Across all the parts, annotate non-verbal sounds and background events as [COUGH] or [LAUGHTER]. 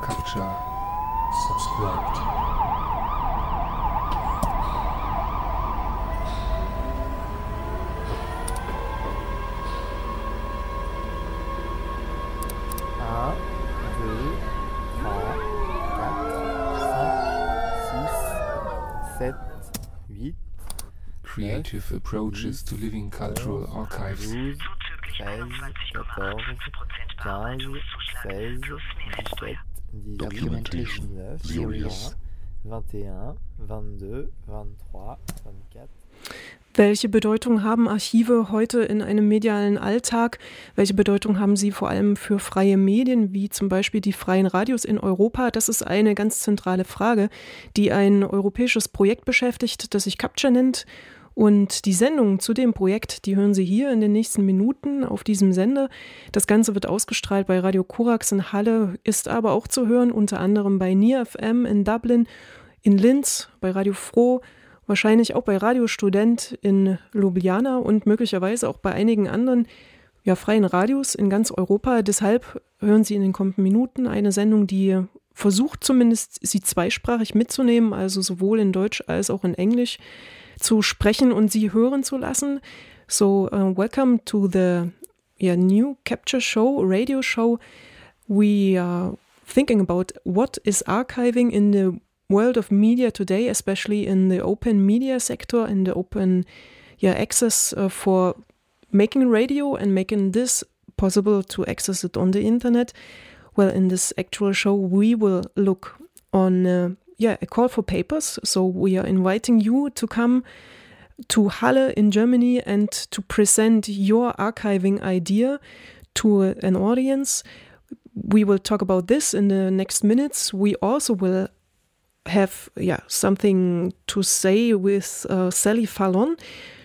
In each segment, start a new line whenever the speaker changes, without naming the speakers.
Culture.
Subscribed.
Un, deux, trois, quatre, cinq, six, sept, huit,
Creative approaches to living cultural archives.
12, 13, 14, 15, 16, 17, 18,
Documentation
19,
series.
21, 22, 23, 24.
Welche Bedeutung haben Archive heute in einem medialen Alltag? Welche Bedeutung haben sie vor allem für freie Medien, wie zum Beispiel die freien Radios in Europa? Das ist eine ganz zentrale Frage, die ein europäisches Projekt beschäftigt, das sich Capture nennt. Und die Sendung zu dem Projekt, die hören Sie hier in den nächsten Minuten auf diesem Sender. Das Ganze wird ausgestrahlt bei Radio Korax in Halle, ist aber auch zu hören, unter anderem bei NIR FM in Dublin, in Linz, bei Radio Froh, wahrscheinlich auch bei Radio Student in Ljubljana und möglicherweise auch bei einigen anderen ja, freien Radios in ganz Europa. Deshalb hören Sie in den kommenden Minuten eine Sendung, die versucht zumindest, sie zweisprachig mitzunehmen, also sowohl in Deutsch als auch in Englisch zu sprechen und sie hören zu lassen. So, uh, welcome to the yeah, new Capture Show, radio show. We are thinking about what is archiving in the world of media today, especially in the open media sector, in the open yeah, access uh, for making radio and making this possible to access it on the internet. Well, in this actual show, we will look on uh, yeah a call for papers. So we are inviting you to come to Halle in Germany and to present your archiving idea to an audience. We will talk about this in the next minutes. We also will have yeah something to say with uh, Sally Fallon.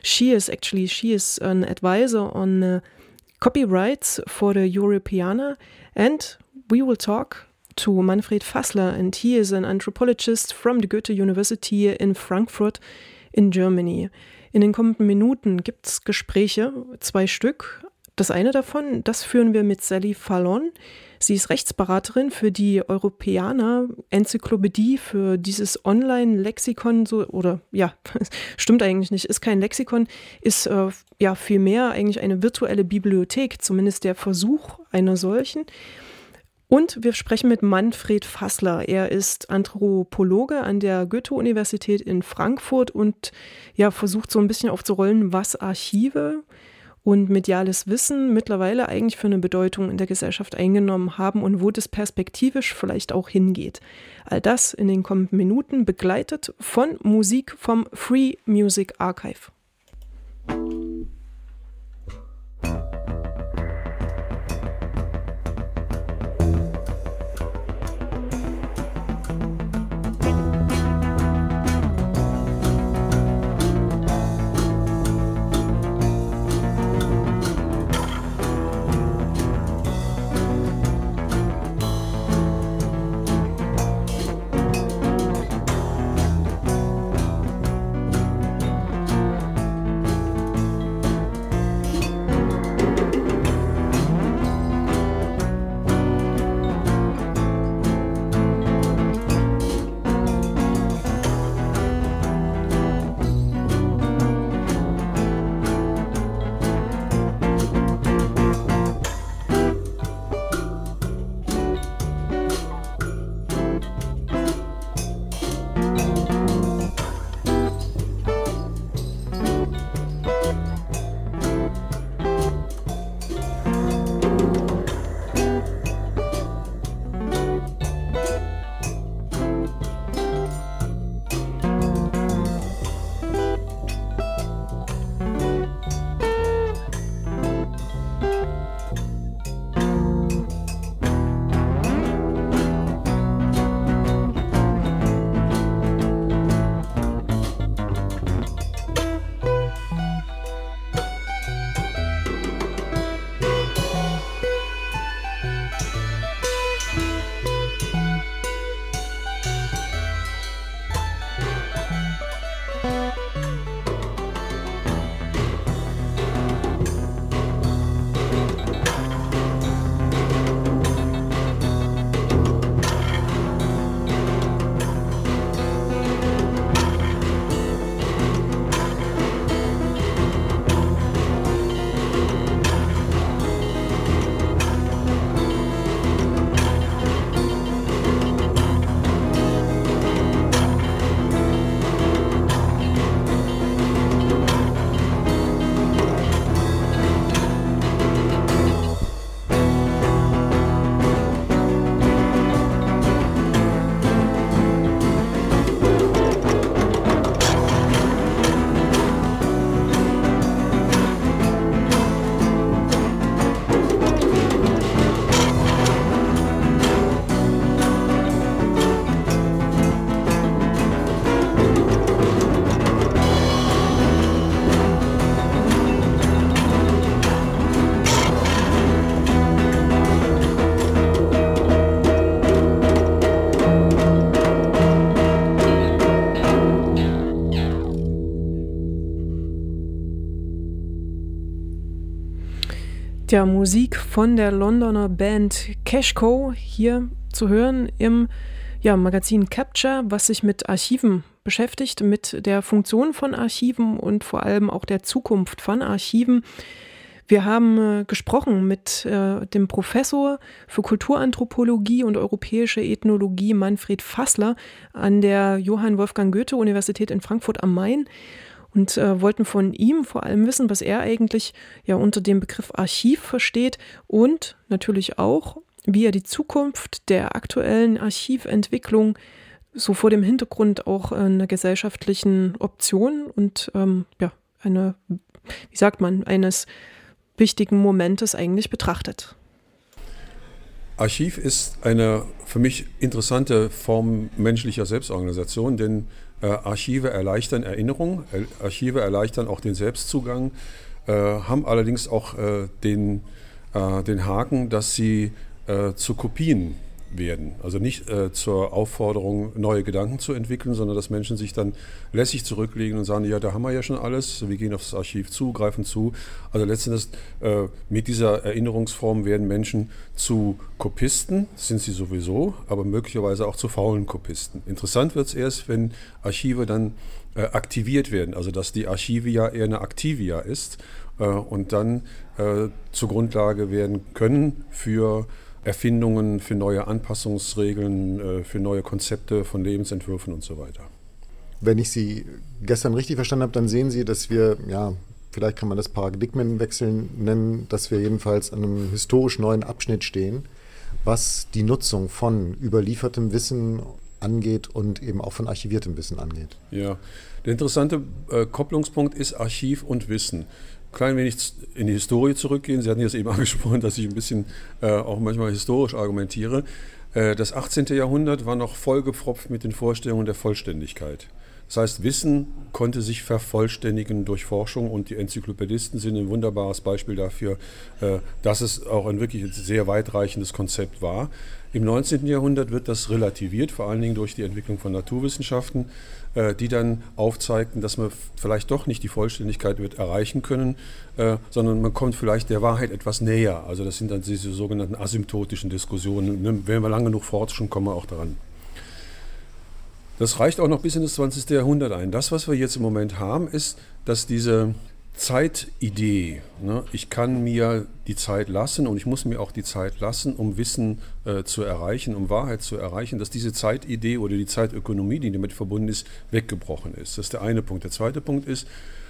She is actually she is an advisor on uh, copyrights for the Europeana, and we will talk to Manfred Fassler, and he is an anthropologist from the Goethe University in Frankfurt in Germany. In den kommenden Minuten gibt es Gespräche, zwei Stück. Das eine davon, das führen wir mit Sally Fallon. Sie ist Rechtsberaterin für die Europäer Enzyklopädie, für dieses Online-Lexikon, so, oder ja, [LAUGHS] stimmt eigentlich nicht, ist kein Lexikon, ist äh, ja vielmehr eigentlich eine virtuelle Bibliothek, zumindest der Versuch einer solchen. Und wir sprechen mit Manfred Fassler. Er ist Anthropologe an der Goethe-Universität in Frankfurt und ja, versucht so ein bisschen aufzurollen, was Archive und mediales Wissen mittlerweile eigentlich für eine Bedeutung in der Gesellschaft eingenommen haben und wo das perspektivisch vielleicht auch hingeht. All das in den kommenden Minuten begleitet von Musik vom Free Music Archive. Ja, Musik von der Londoner Band Cashco hier zu hören im ja, Magazin Capture, was sich mit Archiven beschäftigt, mit der Funktion von Archiven und vor allem auch der Zukunft von Archiven. Wir haben äh, gesprochen mit äh, dem Professor für Kulturanthropologie und europäische Ethnologie Manfred Fassler an der Johann Wolfgang Goethe Universität in Frankfurt am Main und äh, wollten von ihm vor allem wissen, was er eigentlich ja unter dem Begriff Archiv versteht und natürlich auch, wie er die Zukunft der aktuellen Archiventwicklung so vor dem Hintergrund auch einer gesellschaftlichen Option und ähm, ja, eine, wie sagt man, eines wichtigen Momentes eigentlich betrachtet.
Archiv ist eine für mich interessante Form menschlicher Selbstorganisation, denn Archive erleichtern Erinnerung, Archive erleichtern auch den Selbstzugang, äh, haben allerdings auch äh, den, äh, den Haken, dass sie äh, zu Kopien werden. Also nicht äh, zur Aufforderung, neue Gedanken zu entwickeln, sondern dass Menschen sich dann lässig zurücklegen und sagen, ja, da haben wir ja schon alles, wir gehen aufs Archiv zu, greifen zu. Also letztendlich äh, mit dieser Erinnerungsform werden Menschen zu Kopisten, sind sie sowieso, aber möglicherweise auch zu faulen Kopisten. Interessant wird es erst, wenn Archive dann äh, aktiviert werden, also dass die Archivia eher eine Aktivia ist äh, und dann äh, zur Grundlage werden können für Erfindungen, für neue Anpassungsregeln, äh, für neue Konzepte von Lebensentwürfen und so weiter.
Wenn ich Sie gestern richtig verstanden habe, dann sehen Sie, dass wir, ja, vielleicht kann man das Paradigmenwechsel nennen, dass wir jedenfalls an einem historisch neuen Abschnitt stehen, was die Nutzung von überliefertem Wissen angeht und eben auch von archiviertem Wissen angeht.
Ja, der interessante äh, Kopplungspunkt ist Archiv und Wissen klein wenig in die Historie zurückgehen. Sie hatten jetzt eben [LAUGHS] angesprochen, dass ich ein bisschen äh, auch manchmal historisch argumentiere. Äh, das 18. Jahrhundert war noch vollgepfropft mit den Vorstellungen der Vollständigkeit. Das heißt, Wissen konnte sich vervollständigen durch Forschung und die Enzyklopädisten sind ein wunderbares Beispiel dafür, äh, dass es auch ein wirklich sehr weitreichendes Konzept war. Im 19. Jahrhundert wird das relativiert, vor allen Dingen durch die Entwicklung von Naturwissenschaften, die dann aufzeigten, dass man vielleicht doch nicht die Vollständigkeit wird erreichen können, äh, sondern man kommt vielleicht der Wahrheit etwas näher. Also das sind dann diese sogenannten asymptotischen Diskussionen. Ne, wenn wir lange genug forschen, kommen wir auch daran. Das reicht auch noch bis in das 20. Jahrhundert ein. Das, was wir jetzt im Moment haben, ist, dass diese Zeitidee, ne, ich kann mir die Zeit lassen und ich muss mir auch die Zeit lassen, um Wissen äh, zu erreichen, um Wahrheit zu erreichen, dass diese Zeitidee oder die Zeitökonomie, die damit verbunden ist, weggebrochen ist. Das ist der eine Punkt. Der zweite Punkt ist,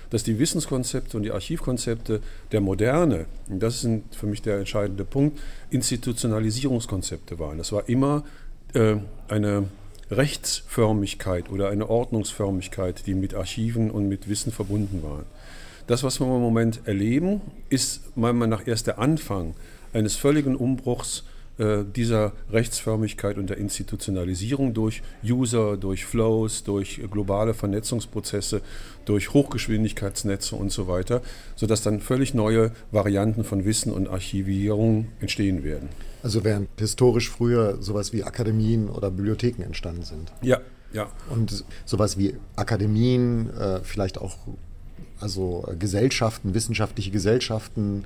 dass die Wissenskonzepte und die Archivkonzepte der Moderne, und das ist für mich der entscheidende Punkt, Institutionalisierungskonzepte waren. Das war immer äh, eine Rechtsförmigkeit oder eine Ordnungsförmigkeit, die mit Archiven und mit Wissen verbunden waren. Das, was wir im Moment erleben, ist meiner Meinung nach erst der Anfang eines völligen Umbruchs äh, dieser Rechtsförmigkeit und der Institutionalisierung durch User, durch Flows, durch globale Vernetzungsprozesse, durch Hochgeschwindigkeitsnetze und so weiter, sodass dann völlig neue Varianten von Wissen und Archivierung entstehen werden.
Also während historisch früher sowas wie Akademien oder Bibliotheken entstanden sind.
Ja, ja.
Und sowas wie Akademien, äh, vielleicht auch also Gesellschaften, wissenschaftliche Gesellschaften,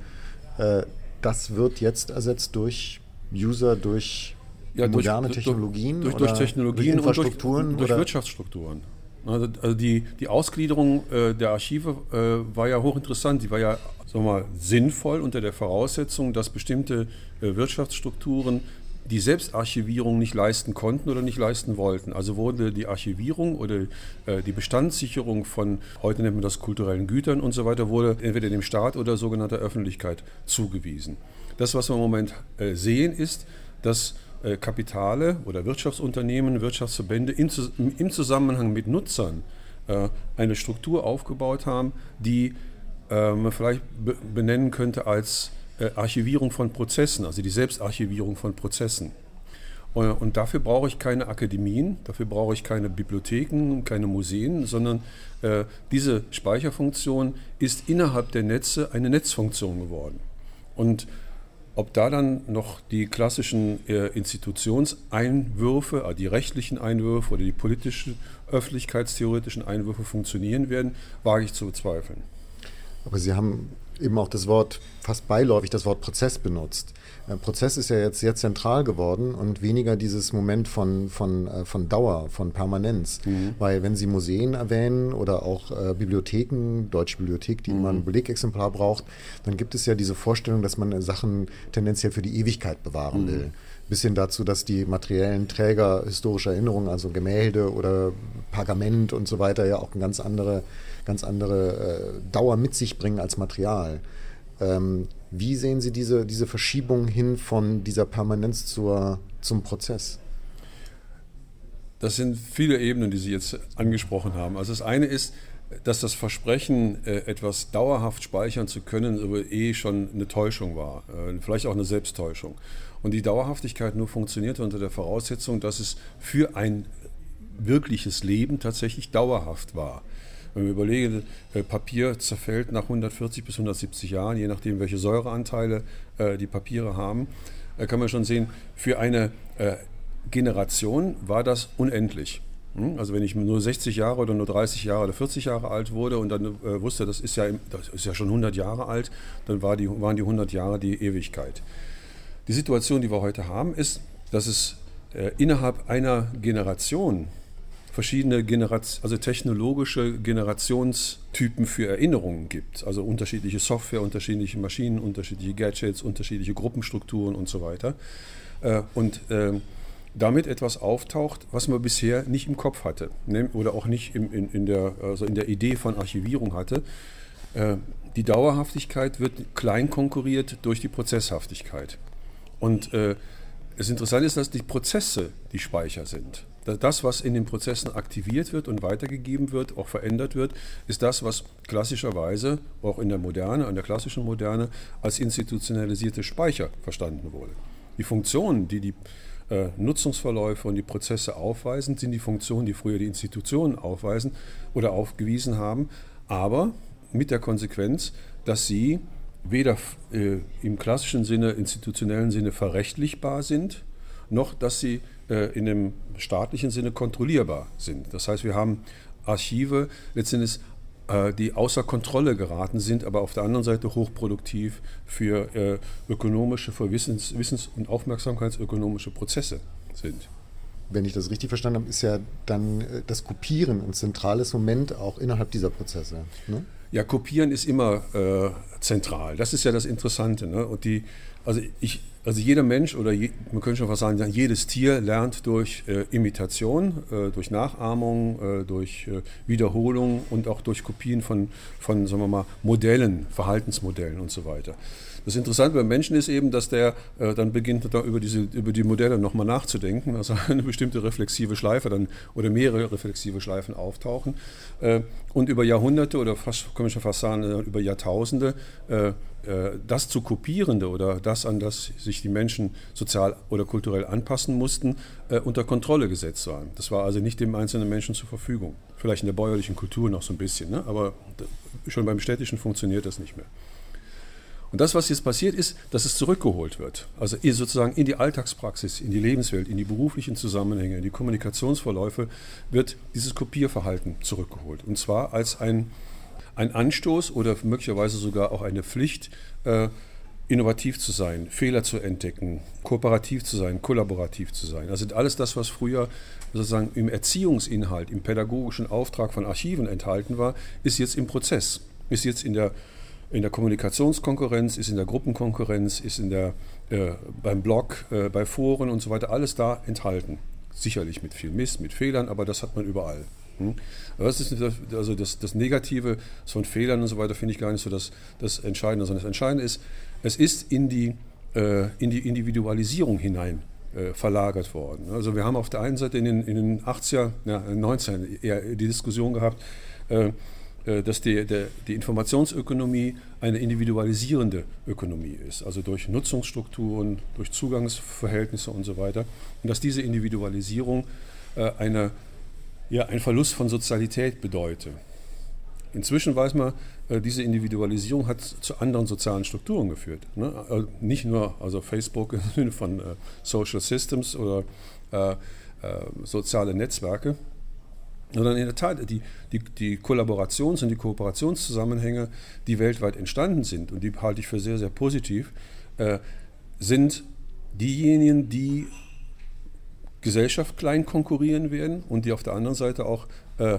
äh, das wird jetzt ersetzt durch User, durch ja, moderne durch, Technologien,
durch, durch, Technologien durch Infrastrukturen und durch, durch Wirtschaftsstrukturen. Also, also die, die Ausgliederung äh, der Archive äh, war ja hochinteressant. Die war ja sagen wir mal, sinnvoll unter der Voraussetzung, dass bestimmte äh, Wirtschaftsstrukturen die Selbstarchivierung nicht leisten konnten oder nicht leisten wollten. Also wurde die Archivierung oder äh, die Bestandssicherung von, heute nennt man das kulturellen Gütern und so weiter, wurde entweder dem Staat oder sogenannter Öffentlichkeit zugewiesen. Das, was wir im Moment äh, sehen, ist, dass äh, Kapitale oder Wirtschaftsunternehmen, Wirtschaftsverbände im, Zusammenhang mit Nutzern eine Struktur aufgebaut haben, die man vielleicht benennen könnte als Archivierung von Prozessen, also die Selbstarchivierung von Prozessen. Und dafür brauche ich keine Akademien, dafür brauche ich keine Bibliotheken, keine Museen, sondern äh, diese Speicherfunktion ist innerhalb der Netze eine Netzfunktion geworden. Und ob da dann noch die klassischen äh, Institutionseinwürfe, also die rechtlichen Einwürfe oder die politischen, öffentlichkeitstheoretischen Einwürfe funktionieren werden, wage ich zu bezweifeln.
Aber Sie haben eben auch das Wort, fast beiläufig das Wort Prozess benutzt. Äh, Prozess ist ja jetzt sehr zentral geworden und weniger dieses Moment von, von, äh, von Dauer, von Permanenz. Mhm. Weil wenn Sie Museen erwähnen oder auch äh, Bibliotheken, Deutsche Bibliothek, die mhm. immer ein Belegexemplar braucht, dann gibt es ja diese Vorstellung, dass man Sachen tendenziell für die Ewigkeit bewahren mhm. will bis hin dazu, dass die materiellen Träger historischer Erinnerungen, also Gemälde oder Pergament und so weiter, ja auch eine ganz andere, ganz andere äh, Dauer mit sich bringen als Material. Ähm, wie sehen Sie diese, diese Verschiebung hin von dieser Permanenz zur, zum Prozess?
Das sind viele Ebenen, die Sie jetzt angesprochen haben. Also das eine ist, dass das Versprechen, äh, etwas dauerhaft speichern zu können, eh schon eine Täuschung war, äh, vielleicht auch eine Selbsttäuschung. Und die Dauerhaftigkeit nur funktioniert unter der Voraussetzung, dass es für ein wirkliches Leben tatsächlich dauerhaft war. Wenn wir überlegen, äh, Papier zerfällt nach 140 bis 170 Jahren, je nachdem, welche Säureanteile äh, die Papiere haben, äh, kann man schon sehen, für eine Generation war das unendlich. Hm? Also wenn ich nur 60 Jahre oder nur 30 Jahre oder 40 Jahre alt wurde und dann wusste, das ist, ja, das ist ja schon 100 Jahre alt, dann war die, waren die 100 Jahre die Ewigkeit. Die Situation, die wir heute haben, ist, dass es innerhalb einer Generation verschiedene Generation, also technologische Generationstypen für Erinnerungen gibt. Also unterschiedliche Software, unterschiedliche Maschinen, unterschiedliche Gadgets, unterschiedliche Gruppenstrukturen und so weiter. Äh, und äh, damit etwas auftaucht, was man bisher nicht im Kopf hatte ne, oder auch nicht in, in, in, der, also in der Idee von Archivierung hatte. Äh, die Dauerhaftigkeit wird klein konkurriert durch die Prozesshaftigkeit. Und äh, das Interessante ist, dass die Prozesse die Speicher sind. Das, was in den Prozessen aktiviert wird und weitergegeben wird, auch verändert wird, ist das, was klassischerweise auch in der Moderne, in der klassischen Moderne, als institutionalisierte Speicher verstanden wurde. Die Funktionen, die die äh, Nutzungsverläufe und die Prozesse aufweisen, sind die Funktionen, die früher die Institutionen aufweisen oder aufgewiesen haben, aber mit der Konsequenz, dass sie weder äh, im klassischen Sinne, institutionellen Sinne verrechtlichbar sind, noch dass sie in dem staatlichen Sinne kontrollierbar sind. Das heißt, wir haben Archive letztendlich, äh, die außer Kontrolle geraten sind, aber auf der anderen Seite hochproduktiv für äh, ökonomische, für Wissens-, Wissens und Aufmerksamkeitsökonomische Prozesse sind
wenn ich das richtig verstanden habe, ist ja dann äh, das Kopieren ein zentrales Moment auch innerhalb dieser Prozesse. Ne?
Ja, kopieren ist immer äh, zentral. Das ist ja das Interessante. Ne? Und die, also, ich, also jeder Mensch oder je, man könnte schon fast sagen, jedes Tier lernt durch äh, Imitation, äh, durch Nachahmung, äh, durch äh, Wiederholung und auch durch Kopien von, von, sagen wir mal, Modellen, Verhaltensmodellen und so weiter. Das Interessante beim Menschen ist eben, dass der äh, dann beginnt, da über, diese, über die Modelle nochmal nachzudenken, also [LAUGHS] eine bestimmte reflexive Schleife dann oder mehrere reflexive Schleifen auftauchen äh, und über Jahrhunderte oder fast, kann man schon fast sagen, über Jahrtausende das zu kopierende oder das, an das sich die Menschen sozial oder kulturell anpassen mussten, äh, unter Kontrolle gesetzt waren. Das war also nicht dem einzelnen Menschen zur Verfügung. Vielleicht in der bäuerlichen Kultur noch so ein bisschen, ne? aber schon beim städtischen funktioniert das nicht mehr. Und das, was jetzt passiert, ist, dass es zurückgeholt wird. Also sozusagen in die Alltagspraxis, in die Lebenswelt, in die beruflichen Zusammenhänge, in die Kommunikationsverläufe wird dieses Kopierverhalten zurückgeholt. Und zwar als ein, ein Anstoß oder möglicherweise sogar auch eine Pflicht, äh, innovativ zu sein, Fehler zu entdecken, kooperativ zu sein, kollaborativ zu sein. Also alles das, was früher sozusagen im Erziehungsinhalt, im pädagogischen Auftrag von Archiven enthalten war, ist jetzt im Prozess, ist jetzt in der in der Kommunikationskonkurrenz, ist in der Gruppenkonkurrenz, ist in der, äh, beim Blog, äh, bei Foren und so weiter, alles da enthalten. Sicherlich mit viel Mist, mit Fehlern, aber das hat man überall. Hm? Das ist also das, das Negative von Fehlern und so weiter finde ich gar nicht so das, das Entscheidende, sondern das Entscheidende ist, es ist in die, äh, in die Individualisierung hinein äh, verlagert worden. Also wir haben auf der einen Seite in den, in den 80er, ja, 19 eher die Diskussion gehabt, äh, äh, dass die, der, die Informationsökonomie eine individualisierende Ökonomie ist, also durch Nutzungsstrukturen, durch Zugangsverhältnisse und so weiter. Und dass diese Individualisierung äh, eine, ja, ein Verlust von Sozialität bedeutet. Inzwischen weiß man, äh, diese Individualisierung hat zu anderen sozialen Strukturen geführt. Ne? Also nicht nur also Facebook im Sinne von Social Systems oder äh, äh, soziale Netzwerke, sondern in der Tat die, die, die Kollaborations- und die Kooperationszusammenhänge, die weltweit entstanden sind, und die halte ich für sehr, sehr positiv, äh, sind diejenigen, die Gesellschaft klein konkurrieren werden und die auf der anderen Seite auch äh,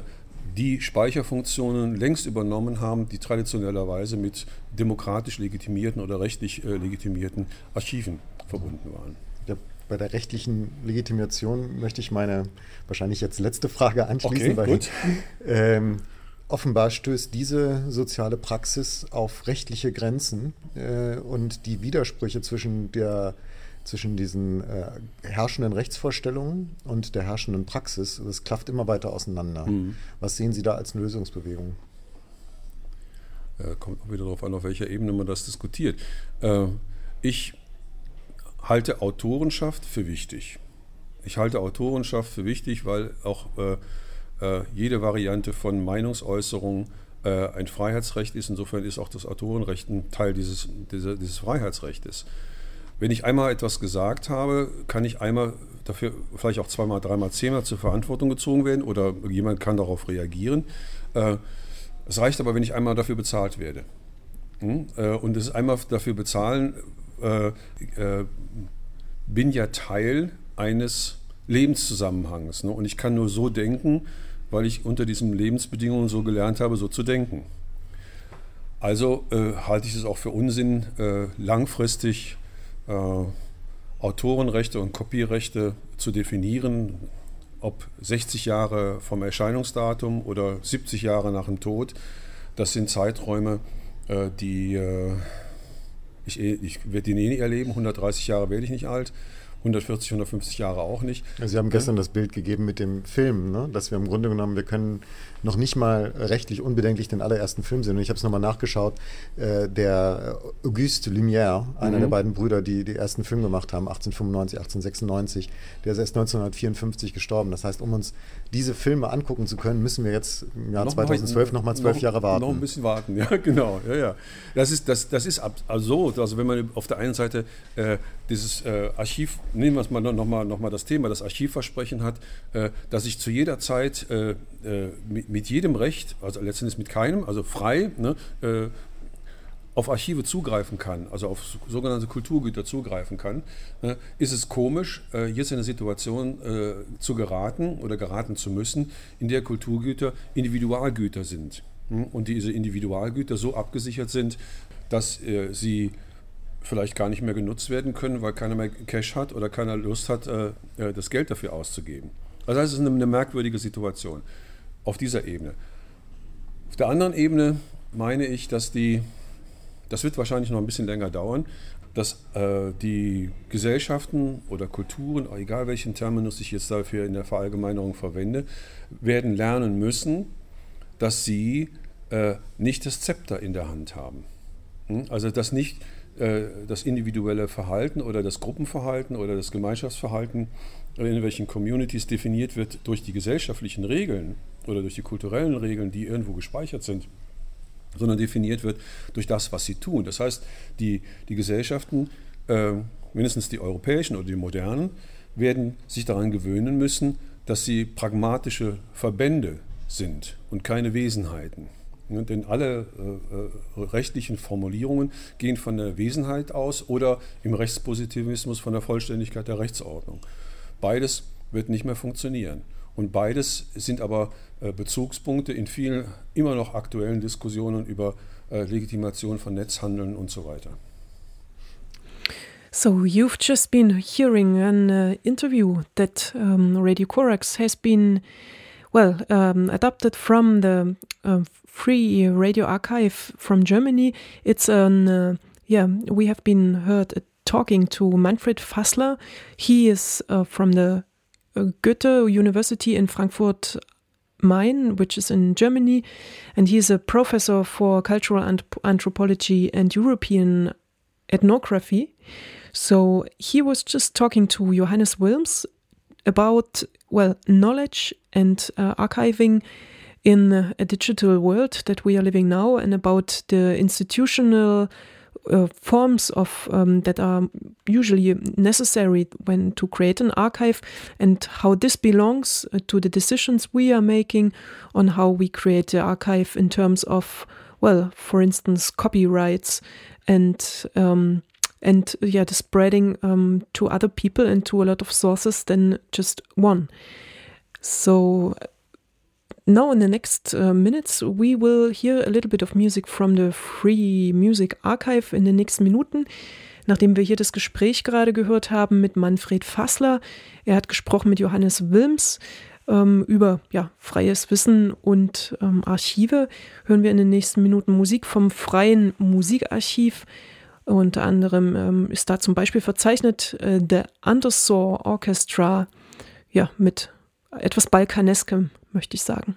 die Speicherfunktionen längst übernommen haben, die traditionellerweise mit demokratisch legitimierten oder rechtlich äh, legitimierten Archiven verbunden waren.
Ja, bei der rechtlichen Legitimation möchte ich meine wahrscheinlich jetzt letzte Frage anschließen,
Okay,
weil
gut.
ähm, offenbar stößt diese soziale Praxis auf rechtliche Grenzen äh, und die Widersprüche zwischen der zwischen diesen äh, herrschenden Rechtsvorstellungen und der herrschenden Praxis, das klafft immer weiter auseinander.
Mhm.
Was sehen Sie da als Lösungsbewegung?
Äh, kommt auch wieder darauf an, auf welcher Ebene man das diskutiert. Äh, ich halte Autorenschaft für wichtig. Ich halte Autorenschaft für wichtig, weil auch äh, äh, jede Variante von Meinungsäußerung äh, ein Freiheitsrecht ist. Insofern ist auch das Autorenrecht ein Teil dieses, dieser, dieses Freiheitsrechtes. Wenn ich einmal etwas gesagt habe, kann ich einmal dafür vielleicht auch zweimal, dreimal, zehnmal zur Verantwortung gezogen werden oder jemand kann darauf reagieren. Äh, es reicht aber, wenn ich einmal dafür bezahlt werde. Hm? Äh, Und es einmal dafür bezahlen, äh, bin ja Teil eines Lebenszusammenhangs. Ne? Und ich kann nur so denken, weil ich unter diesen Lebensbedingungen so gelernt habe, so zu denken. Also halte ich es auch für Unsinn, langfristig Autorenrechte und Kopierrechte zu definieren, ob 60 Jahre vom Erscheinungsdatum oder 70 Jahre nach dem Tod. Das sind Zeiträume, äh, die äh, ich, eh- ich werde die eh nie erleben. 130 Jahre werde ich nicht alt, 140, 150 Jahre auch nicht.
Sie haben gestern das Bild gegeben mit dem Film, ne? dass wir im Grunde genommen, wir können noch nicht mal rechtlich unbedenklich den allerersten Film sehen. Und ich habe es nochmal nachgeschaut, äh, der Auguste Lumière, einer
Mhm.
der beiden Brüder, die die ersten Film gemacht haben, 1895, 1896, der ist erst 1954 gestorben. Das heißt, um uns diese Filme angucken zu können, müssen wir jetzt im Jahr
Noch
2012
mal-
nochmal zwölf
noch-
Jahre warten.
Noch ein bisschen warten, ja, [LAUGHS] genau. Ja, ja. Das ist, das, das ist absurd. Also wenn man auf der einen Seite äh, dieses äh, Archiv, nehmen wir es mal nochmal noch mal das Thema, das Archivversprechen hat, äh, dass ich zu jeder Zeit äh, äh, mit, mit jedem Recht, also letztendlich mit keinem, also frei, ne, äh, auf Archive zugreifen kann, also auf so- sogenannte Kulturgüter zugreifen kann, äh, ist es komisch, äh, jetzt in eine Situation äh, zu geraten oder geraten zu müssen, in der Kulturgüter Individualgüter sind. hm? Und diese Individualgüter so abgesichert sind, dass äh, sie vielleicht gar nicht mehr genutzt werden können, weil keiner mehr Cash hat oder keiner Lust hat, äh, äh, das Geld dafür auszugeben. Also das ist eine, eine merkwürdige Situation auf dieser Ebene. Auf der anderen Ebene meine ich, dass die, das wird wahrscheinlich noch ein bisschen länger dauern, dass äh, die Gesellschaften oder Kulturen, egal welchen Terminus ich jetzt dafür in der Verallgemeinerung verwende, werden lernen müssen, dass sie äh, nicht das Zepter in der Hand haben. Hm? Also dass nicht äh, das individuelle Verhalten oder das Gruppenverhalten oder das Gemeinschaftsverhalten in irgendwelchen Communities definiert wird durch die gesellschaftlichen Regeln oder durch die kulturellen Regeln, die irgendwo gespeichert sind, sondern definiert wird durch das, was sie tun. Das heißt, die, die Gesellschaften, äh, mindestens die europäischen oder die modernen, werden sich daran gewöhnen müssen, dass sie pragmatische Verbände sind und keine Wesenheiten. Ja, denn alle äh, äh, rechtlichen Formulierungen gehen von der Wesenheit aus oder im Rechtspositivismus von der Vollständigkeit der Rechtsordnung. Beides wird nicht mehr funktionieren. Und beides sind aber äh, Bezugspunkte in vielen immer noch aktuellen Diskussionen über äh, Legitimation von Netzhandeln und so weiter.
So, you've just been hearing an uh, interview that um, Radio Corax has been, well, um, adapted from the uh, Free Radio Archive from Germany. It's an, uh, yeah, we have been heard uh, talking to Manfred Fassler. He is uh, from the Goethe University in Frankfurt Main, which is in Germany, and he's a professor for cultural ant- anthropology and European ethnography. So he was just talking to Johannes Wilms about, well, knowledge and uh, archiving in a digital world that we are living now and about the institutional uh, forms of um, that are usually necessary when to create an archive and how this belongs uh, to the decisions we are making on how we create the archive in terms of well for instance copyrights and um, and yeah the spreading um, to other people and to a lot of sources than just one. So now, in the next uh, minutes, we will hear a little bit of music from the Free Music Archive in den nächsten Minuten. Nachdem wir hier das Gespräch gerade gehört haben mit Manfred Fassler, er hat gesprochen mit Johannes Wilms ähm, über ja, freies Wissen und ähm, Archive, hören wir in den nächsten Minuten Musik vom Freien Musikarchiv. Unter anderem ähm, ist da zum Beispiel verzeichnet äh, The Undersaw Orchestra, ja, mit etwas Balkaneskem möchte ich sagen.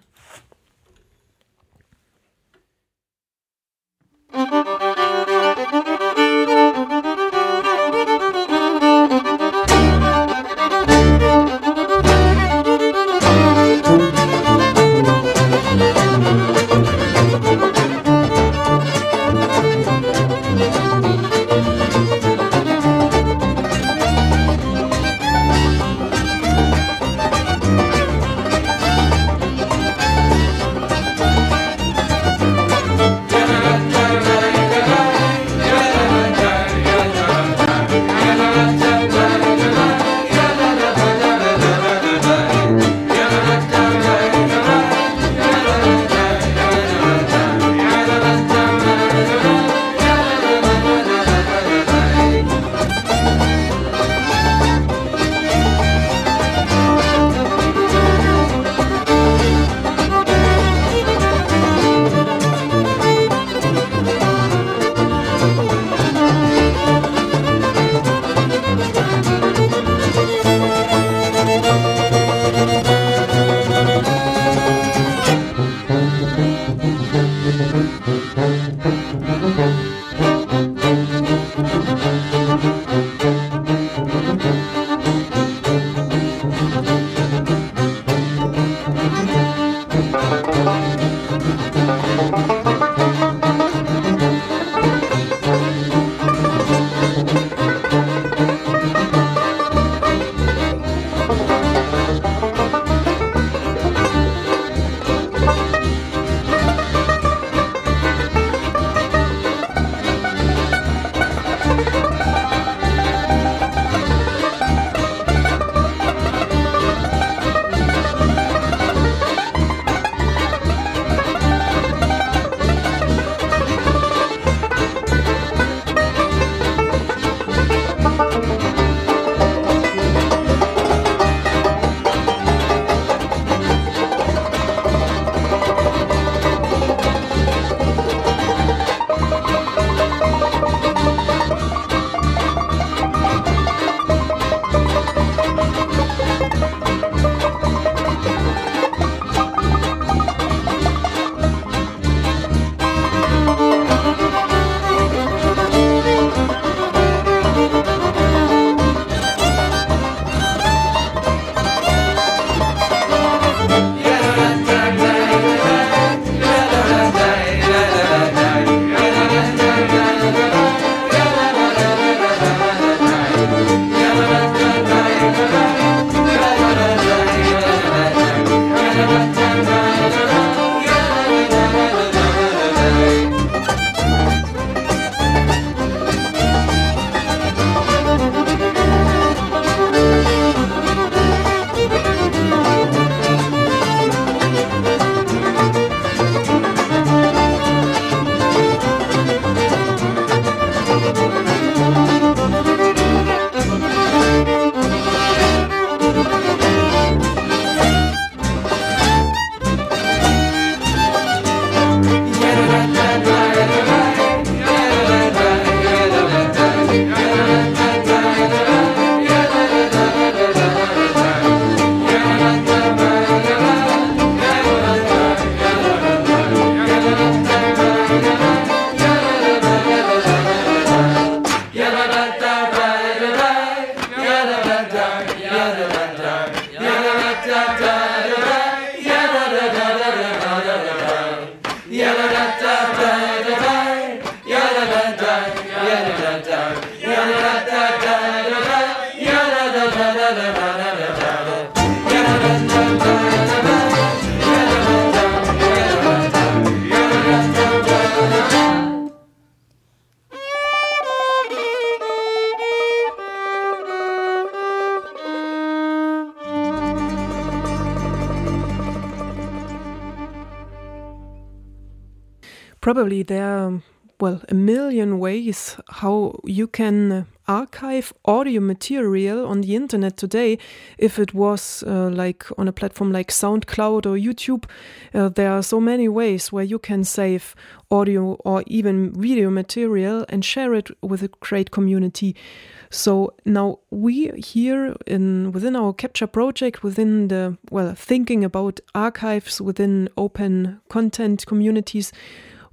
Probably there are, well, a million ways how you can archive audio material on the internet today. If it was uh, like on a platform like SoundCloud or YouTube, uh, there are so many ways where you can save audio or even video material and share it with a great community. So now we here in within our capture project, within the well thinking about archives within open content communities,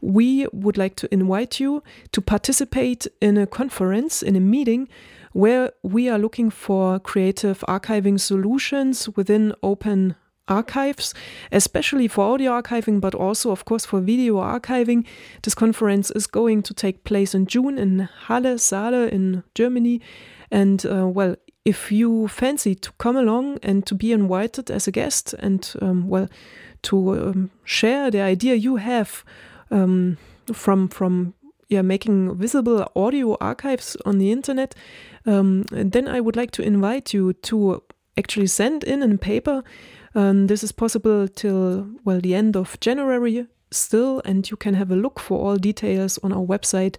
we would like to invite you to participate in a conference, in a meeting where we are looking for creative archiving solutions within open archives, especially for audio archiving, but also, of course, for video archiving. This conference is going to take place in June in Halle, Saale in Germany. And, uh, well, if you fancy to come along and to be invited as a guest and, um, well, to um, share the idea you have um, from, from yeah, making visible audio archives on the internet, um, then I would like to invite you to actually send in a paper um, this is possible till, well, the end of January still, and you can have a look for all details on our website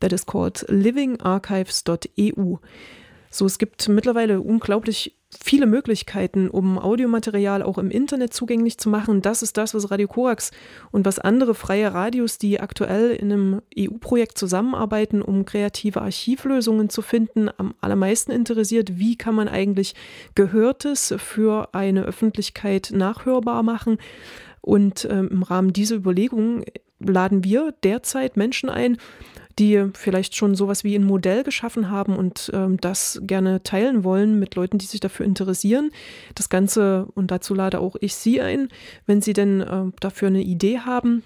that is called livingarchives.eu. So, es gibt mittlerweile unglaublich viele Möglichkeiten, um Audiomaterial auch im Internet zugänglich zu machen. Das ist das, was Radio Korax und was andere freie Radios, die aktuell in einem EU-Projekt zusammenarbeiten, um kreative Archivlösungen zu finden, am allermeisten interessiert. Wie kann man eigentlich Gehörtes für eine Öffentlichkeit nachhörbar machen? Und ähm, im Rahmen dieser Überlegungen laden wir derzeit Menschen ein, die vielleicht schon sowas wie ein Modell geschaffen haben und ähm, das gerne teilen wollen mit Leuten, die sich dafür interessieren. Das Ganze, und dazu lade auch ich Sie ein, wenn Sie denn äh, dafür eine Idee haben,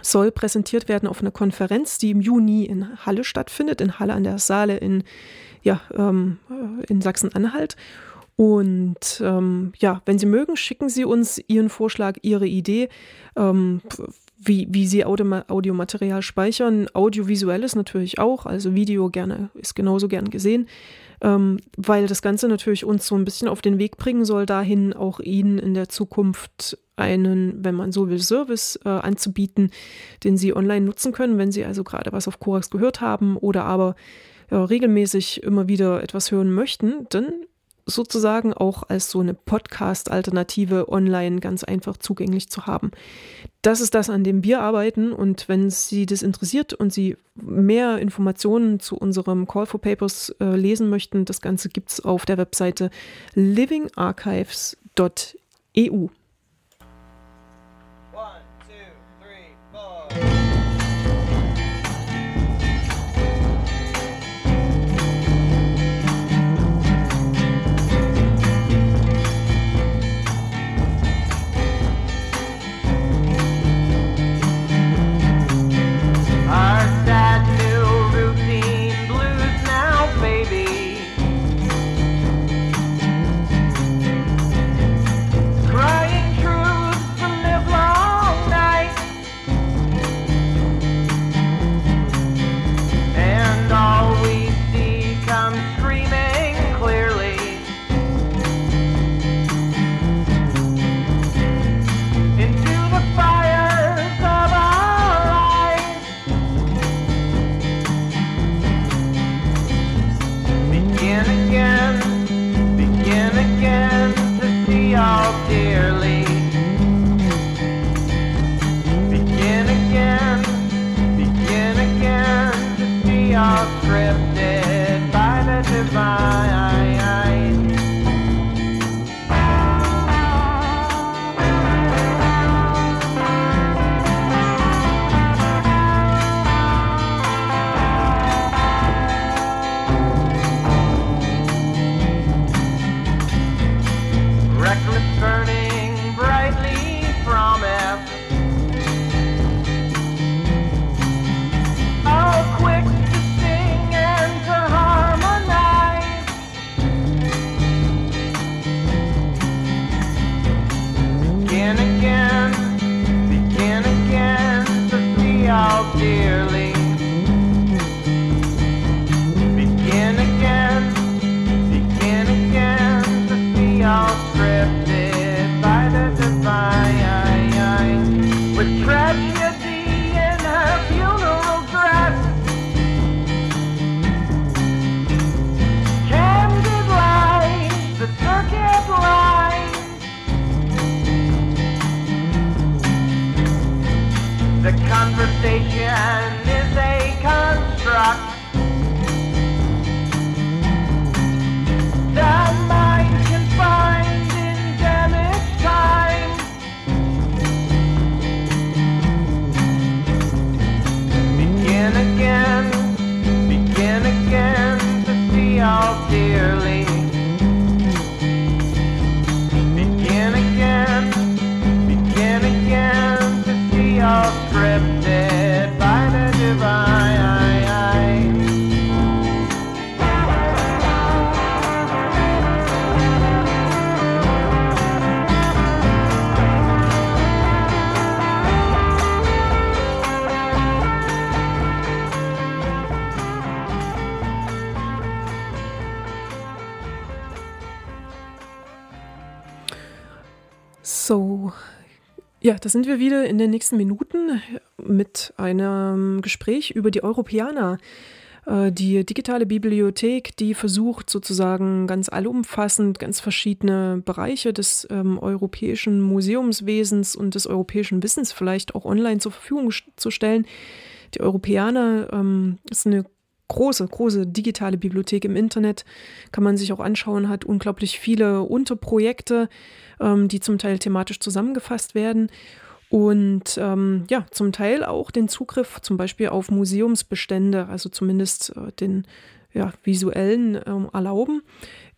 soll präsentiert werden auf einer Konferenz, die im Juni in Halle stattfindet, in Halle an der Saale in, ja, ähm, äh, in Sachsen-Anhalt. Und ähm, ja, wenn Sie mögen, schicken Sie uns Ihren Vorschlag, Ihre Idee. Ähm, wie, wie sie Audiomaterial speichern. Audiovisuelles natürlich auch, also Video gerne ist genauso gern gesehen, ähm, weil das Ganze natürlich uns so ein bisschen auf den Weg bringen soll, dahin auch ihnen in der Zukunft einen, wenn man so will, Service äh, anzubieten, den sie online nutzen können, wenn sie also gerade was auf Korax gehört haben oder aber äh, regelmäßig immer wieder etwas hören möchten, dann sozusagen auch als so eine Podcast-Alternative online ganz einfach zugänglich zu haben. Das ist das, an dem wir arbeiten. Und wenn Sie das interessiert und Sie mehr Informationen zu unserem Call for Papers äh, lesen möchten, das Ganze gibt es auf der Webseite livingarchives.eu. 아 ja, da sind wir wieder in den nächsten Minuten mit einem Gespräch über die Europäer. Äh, Die digitale Bibliothek, die versucht sozusagen ganz allumfassend ganz verschiedene Bereiche des ähm, europäischen Museumswesens und des europäischen Wissens vielleicht auch online zur Verfügung zu stellen. Die Europäer ähm, ist eine große, große digitale Bibliothek im Internet, kann man sich auch anschauen, hat unglaublich viele Unterprojekte, ähm, die zum Teil thematisch zusammengefasst werden und ähm, ja, zum Teil auch den Zugriff zum Beispiel auf Museumsbestände, also zumindest äh, den ja, visuellen ähm, erlauben,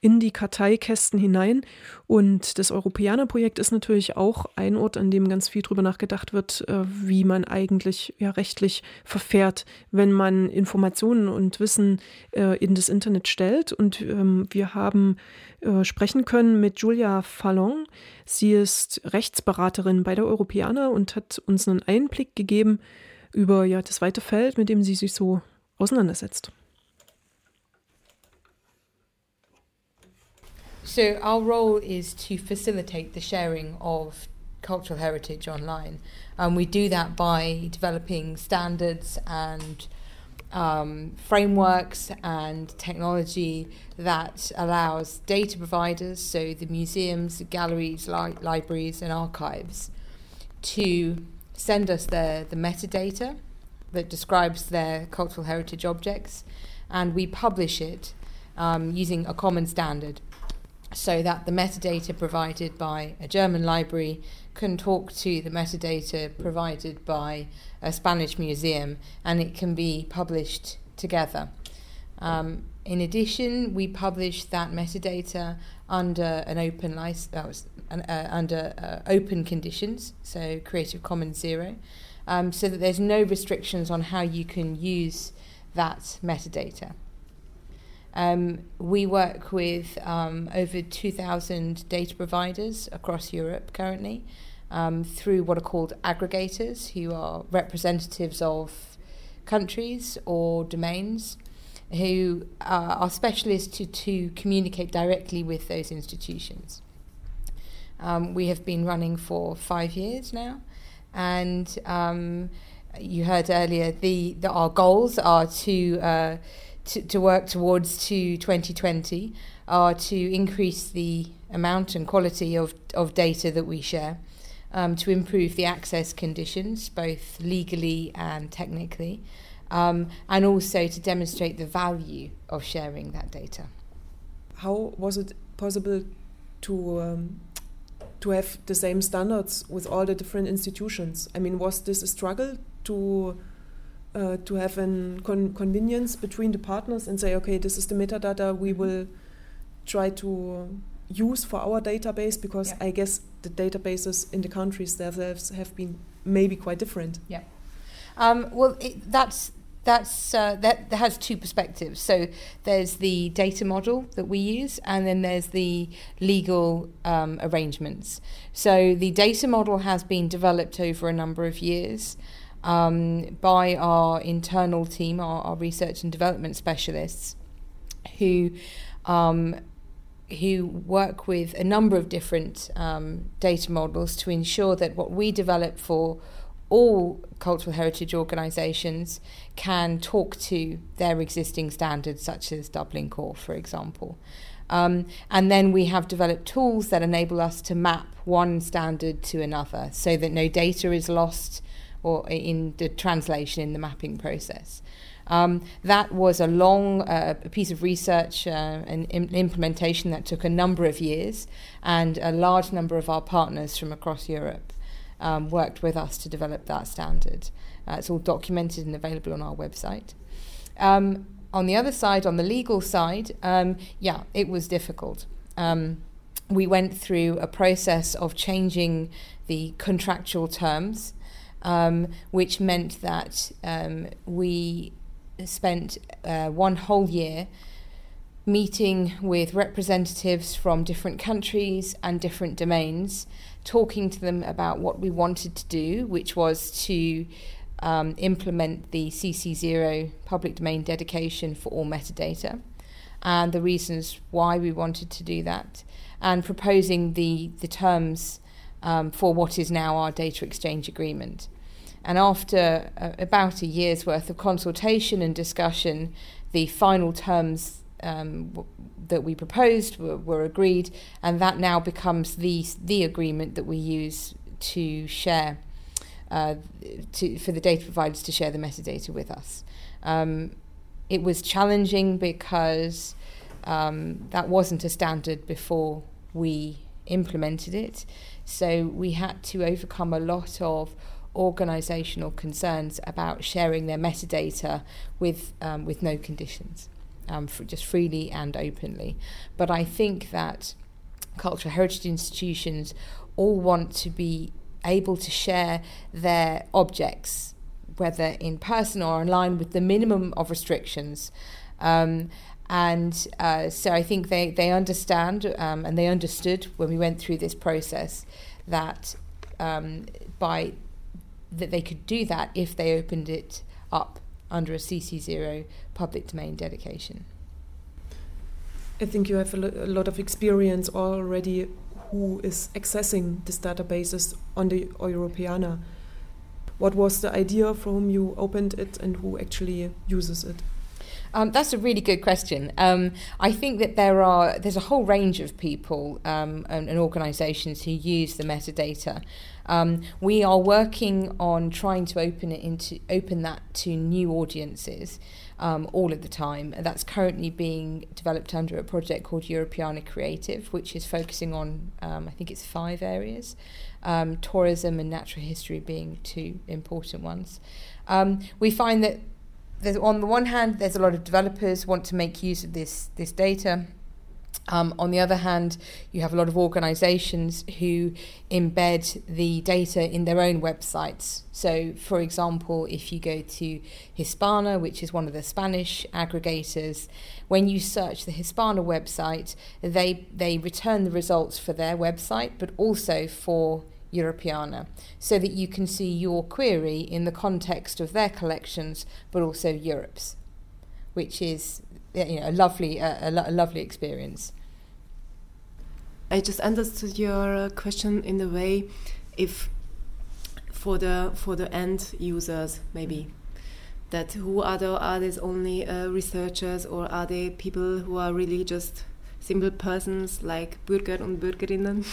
in die Karteikästen hinein. Und das Europäer-Projekt ist natürlich auch ein Ort, an dem ganz viel drüber nachgedacht wird, äh, wie man eigentlich ja rechtlich verfährt, wenn man Informationen und Wissen äh, in das Internet stellt. Und ähm, wir haben äh, sprechen können mit Julia Fallon. Sie ist Rechtsberaterin bei der Europäer und hat uns einen Einblick gegeben über ja, das weite Feld, mit dem sie sich so auseinandersetzt.
So our role is to facilitate the sharing of cultural heritage online, and we do that by developing standards and um, frameworks and technology that allows data providers, so the museums, the galleries, li- libraries, and archives, to send us the, the metadata that describes their cultural heritage objects, and we publish it um, using a common standard so that the metadata provided by a German library can talk to the metadata provided by a Spanish museum and it can be published together. Um, in addition, we publish that metadata under an open license, uh, under uh, open conditions, so Creative Commons Zero, um, so that there's no restrictions on how you can use that metadata. Um, we work with um, over 2,000 data providers across Europe currently um, through what are called aggregators, who are representatives of countries or domains who uh, are specialists to, to communicate directly with those institutions. Um, we have been running for five years now, and um, you heard earlier the, the our goals are to uh, to, to work towards to 2020 are to increase the amount and quality of, of data that we share, um, to improve the access conditions, both legally and technically, um, and also to demonstrate the value of sharing that data.
How was it possible to um, to have the same standards with all the different institutions? I mean, was this a struggle to uh, to have a con convenience between the partners and say, okay, this is the metadata we will try to use for our database because
Yeah.
I guess the databases in the countries themselves have been maybe quite different.
Um, well, it, that's that's uh, that, that has two perspectives. So there's the data model that we use, and then there's the legal um, arrangements. So the data model has been developed over a number of years um, by our internal team, our, our research and development specialists, who um, who work with a number of different um, data models to ensure that what we develop for all cultural heritage organisations can talk to their existing standards, such as Dublin Core, for example. Um, and then we have developed tools that enable us to map one standard to another so that no data is lost or in the translation in the mapping process. Um, that was a long uh, piece of research uh, and im- implementation that took a number of years, and a large number of our partners from across Europe um, worked with us to develop that standard. Uh, it's all documented and available on our website. Um, on the other side, on the legal side, um, yeah, it was difficult. Um, we went through a process of changing the contractual terms, um, which meant that um, we spent uh, one whole year meeting with representatives from different countries and different domains, talking to them about what we wanted to do, which was to um, implement the CC0 public domain dedication for all metadata and the reasons why we wanted to do that, and proposing the, the terms um, for what is now our data exchange agreement. And after uh, about a year's worth of consultation and discussion, the final terms um, w- that we proposed were, were agreed, and that now becomes the the agreement that we use to share uh, to, for the data providers to share the metadata with us. Um, it was challenging because um, that wasn't a standard before we implemented it. So we had to overcome a lot of organizational concerns about sharing their metadata with, um, with no conditions, um, just freely and openly. But I think that cultural heritage institutions all want to be able to share their objects, whether in person or online, with the minimum of restrictions. Um, and uh, so I think they, they understand um, and they understood when we went through this process that um, by that they could do that if they opened it up under a CC0 public domain dedication.
I think you have a, lo- a lot of experience already who is accessing these databases on the Europeana. What was the idea from whom you opened it and who actually uses it?
Um, that's a really good question. Um, I think that there are there's a whole range of people um, and, and organisations who use the metadata. Um, we are working on trying to open it into open that to new audiences um, all of the time. That's currently being developed under a project called Europeana Creative, which is focusing on um, I think it's five areas, um, tourism and natural history being two important ones. Um, we find that on the one hand, there's a lot of developers want to make use of this this data. Um, on the other hand, you have a lot of organizations who embed the data in their own websites. So, for example, if you go to Hispana, which is one of the Spanish aggregators, when you search the Hispana website, they, they return the results for their website, but also for Europeana, so that you can see your query in the context of their collections, but also Europe's, which is you know a lovely a, a, lo- a lovely experience.
I just understood your uh, question in the way if for the for the end users maybe that who are the are these only uh, researchers or are they people who are really just simple persons like Bürger und Bürgerinnen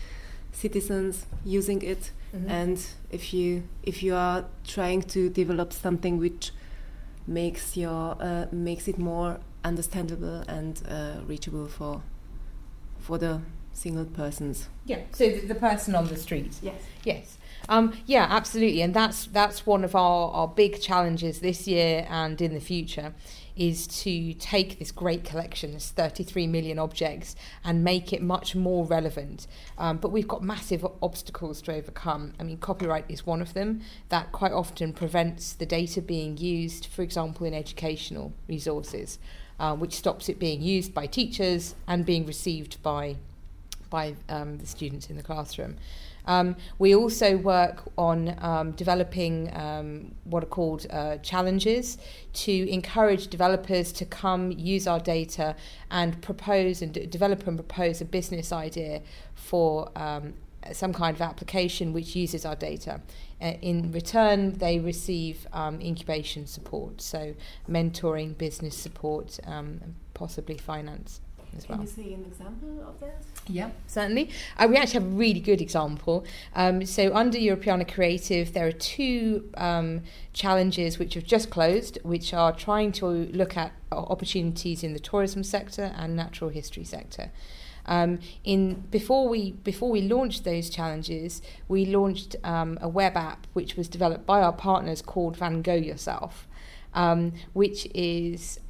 [LAUGHS] citizens using it
Mhm.
and if you if you are trying to develop something which makes your uh, makes it more understandable and uh, reachable for for the single persons
Yeah. So the, the person on the street.
yes
Yes. Um, yeah, absolutely, and that's that's one of our, our big challenges this year and in the future, is to take this great collection, this 33 million objects, and make it much more relevant. Um, but we've got massive obstacles to overcome. I mean, copyright is one of them that quite often prevents the data being used, for example, in educational resources, uh, which stops it being used by teachers and being received by by um, the students in the classroom. Um, we also work on um, developing um, what are called uh, challenges to encourage developers to come use our data and propose and d- develop and propose a business idea for um, some kind of application which uses our data. Uh, in return, they receive um, incubation support, so mentoring, business support, um, and possibly finance. as well.
Can you say an example of that?
Yeah, certainly. Uh, we actually have a really good example. Um, so, under Europeana Creative, there are two um, challenges which have just closed, which are trying to look at opportunities in the tourism sector and natural history sector. Um, in before we before we launched those challenges, we launched um, a web app which was developed by our partners called Van Gogh Yourself, um, which is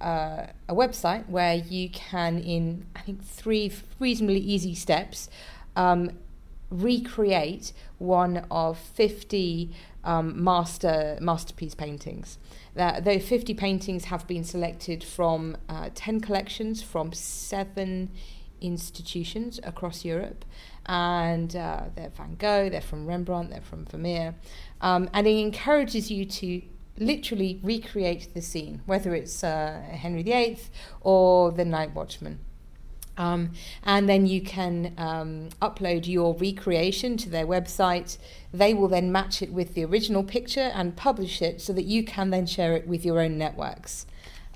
uh, a website where you can, in I think three reasonably easy steps, um, recreate one of 50 um, master masterpiece paintings. That those 50 paintings have been selected from uh, 10 collections from seven institutions across Europe, and uh, they're Van Gogh, they're from Rembrandt, they're from Vermeer, um, and it encourages you to literally recreate the scene, whether it's uh, Henry VIII or the Night Watchman. Um, and then you can um, upload your recreation to their website. They will then match it with the original picture and publish it so that you can then share it with your own networks.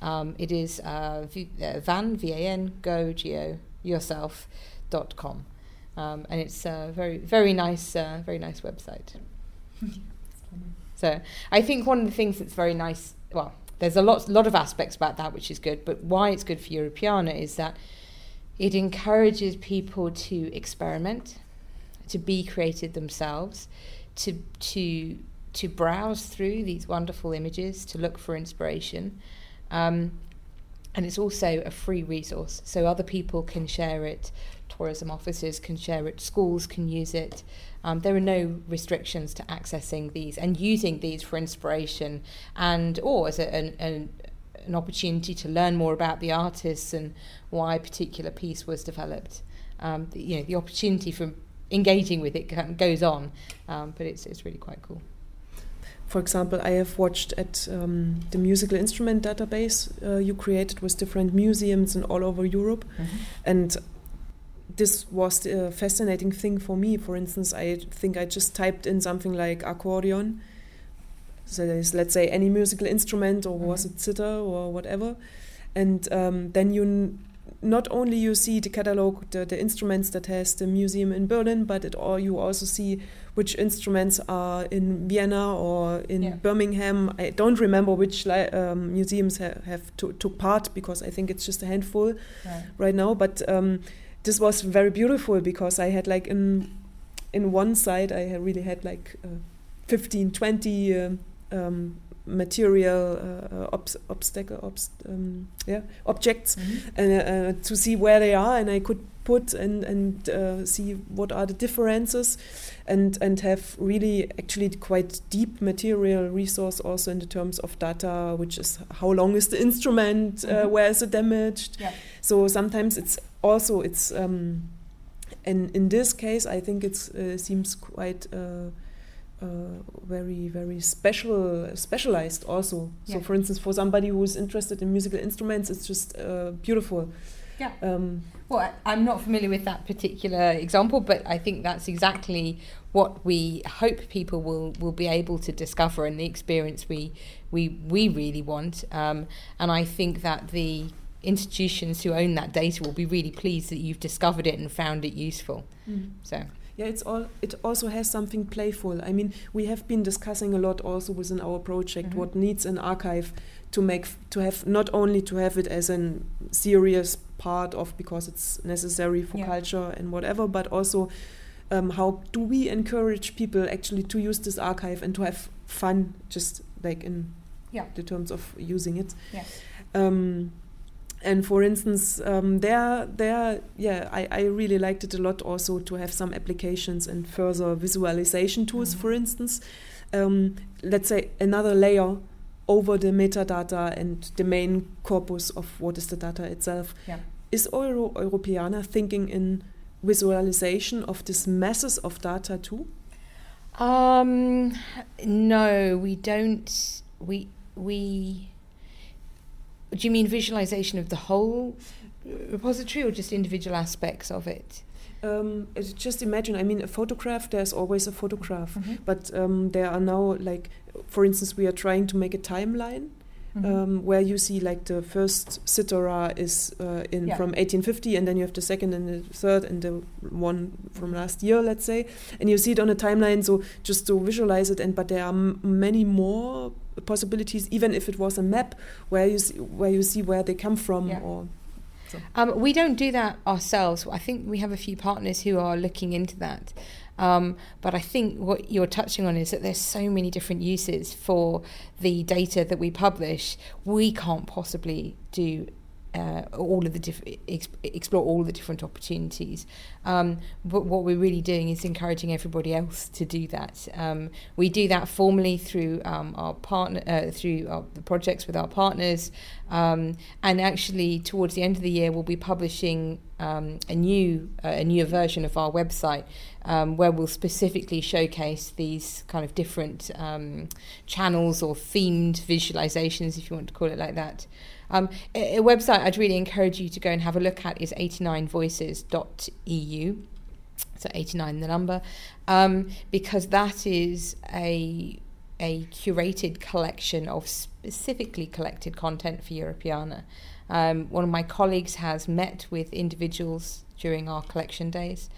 Um, it is uh, v- uh, van, V-A-N, go, G-O, yourself.com. Um, and it's a very, very nice, uh, very nice website. [LAUGHS] So I think one of the things that's very nice, well, there's a lot, lot of aspects about that which is good, but why it's good for Europeana is that it encourages people to experiment, to be creative themselves, to to to browse through these wonderful images, to look for inspiration. Um, and it's also a free resource, so other people can share it, tourism officers can share it, schools can use it. Um, there are no restrictions to accessing these and using these for inspiration and or as a, an, an, an opportunity to learn more about the artists and why a particular piece was developed. Um, the, you know, the opportunity for engaging with it goes on, um, but it's, it's really quite cool.
For example, I have watched at um, the musical instrument database uh, you created with different museums in all over Europe,
Mm-hmm.
and this was a fascinating thing for me. For instance, I think I just typed in something like accordion. So there's, let's say, any musical instrument, or was
Mhm.
it zither or whatever, and um, then you n- not only you see the catalog, the, the instruments that has the museum in Berlin, but it all you also see which instruments are in Vienna or in
Yeah.
Birmingham. I don't remember which li- um, museums ha- have to, took part because I think it's just a handful
Right.
right now. But um, this was very beautiful because I had like in in one side I really had like uh, 15, 20 um, um, material uh, obs- obstacle obst- um, yeah objects
Mhm.
and uh, to see where they are and I could put and and uh, see what are the differences and and have really actually quite deep material resource also in the terms of data which is how long is the instrument uh,
Mhm.
where is it damaged
Yeah.
so sometimes it's also it's um, and in this case I think it uh, seems quite uh, uh, very very special specialized also so for instance for somebody who's interested in musical instruments it's just uh, beautiful
Yeah.
um,
Well, I- I'm not familiar with that particular example, but I think that's exactly what we hope people will, will be able to discover and the experience we we, we really want. Um, and I think that the institutions who own that data will be really pleased that you've discovered it and found it useful. So
Yeah, it's all. It also has something playful. I mean, we have been discussing a lot also within our project
Mhm.
what needs an archive to make to have not only to have it as a serious part of because it's necessary for
Yeah.
culture and whatever, but also um, how do we encourage people actually to use this archive and to have fun, just like in
Yeah.
the terms of using it.
Yeah.
Um, and for instance, um, there, there, yeah, I, I really liked it a lot also to have some applications and further visualization tools.
Mhm.
For instance, um, let's say another layer over the metadata and the main corpus of what is the data itself.
Yeah.
Is Euro Europeana thinking in visualization of these masses of data too?
Um, no, we don't. We we. Do you mean visualization of the whole repository or just individual aspects of it?
Um, just imagine, I mean, a photograph, there's always a photograph.
Mm-hmm.
But um, there are now, like, for instance, we are trying to make a timeline
um, where you see like the first Sitora is uh, in
Yeah.
from 1850, and then you have the second and the third and the one from last year, let's say, and you see it on a timeline. So just to visualize it, and but there are m- many more possibilities, even if it was a map where you see, where you see where they come from
Yeah.
or.
Um, we don't do that ourselves. I think we have a few partners who are looking into that. Um, but I think what you're touching on is that there's so many different uses for the data that we publish. We can't possibly do uh, all of the diff- ex- explore all the different opportunities. Um, but what we're really doing is encouraging everybody else to do that. Um, we do that formally through um, our partner, uh, through our, the projects with our partners, um, and actually towards the end of the year we'll be publishing um, a new uh, a newer version of our website um, where we'll specifically showcase these kind of different um, channels or themed visualizations, if you want to call it like that. Um, a, a website I'd really encourage you to go and have a look at is 89voices.eu. So 89 the number, um, because that is a a curated collection of specifically collected content for Europeana. Um, one of my colleagues has met with individuals during our collection days,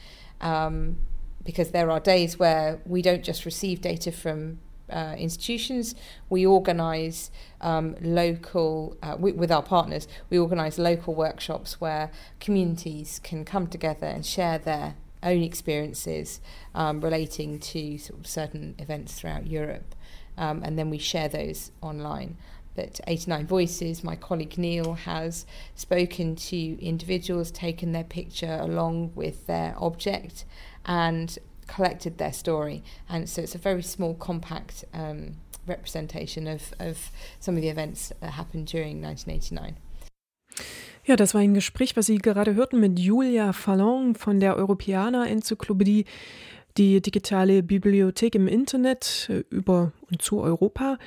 um, because there are days where we don't just receive data from uh, institutions, we organise um, local, uh, wi- with our partners, we organise local workshops where communities can come together and share their own experiences um, relating to sort of certain events throughout Europe. Um, and then we share those online. But 89 Voices, my colleague Neil has spoken to individuals, taken their picture along with their object, and collected their story. And so it's a very small, compact um, representation of, of some of the events that happened during 1989.
Ja, das war ein Gespräch, was Sie gerade hörten mit Julia Fallon von der Europäer Enzyklopädie, die digitale Bibliothek im Internet äh, über und zu Europa.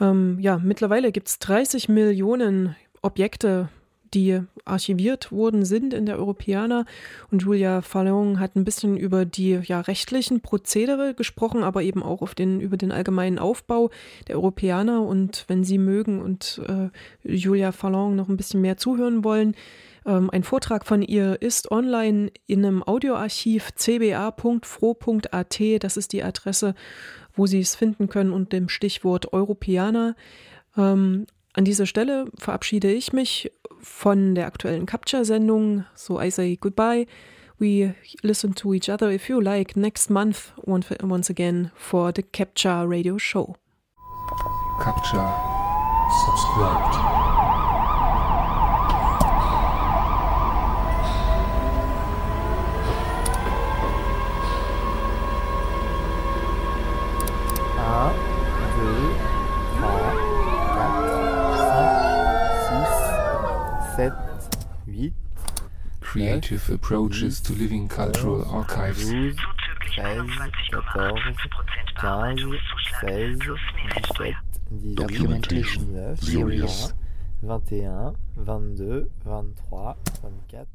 Ähm, ja, mittlerweile gibt es 30 Millionen Objekte, die archiviert worden sind in der Europäer. Und Julia Fallon hat ein bisschen über die ja, rechtlichen Prozedere gesprochen, aber eben auch auf den, über den allgemeinen Aufbau der Europäer. Und wenn Sie mögen und äh, Julia Fallon noch ein bisschen mehr zuhören wollen, ähm, ein Vortrag von ihr ist online in einem Audioarchiv cba.fro.at. Das ist die Adresse, wo Sie es finden können unter dem Stichwort Europäer. Ähm, an dieser Stelle verabschiede ich mich von der aktuellen Capture-Sendung. So I say goodbye. We listen to each other if you like next month once again for the Capture Radio Show.
Capture.
Subscribed.
Creative approaches to living cultural archives.
12, 13, 14, 15, 16, 17, 18,
Documentation
19,
series.
20, 21, 22, 23, 24,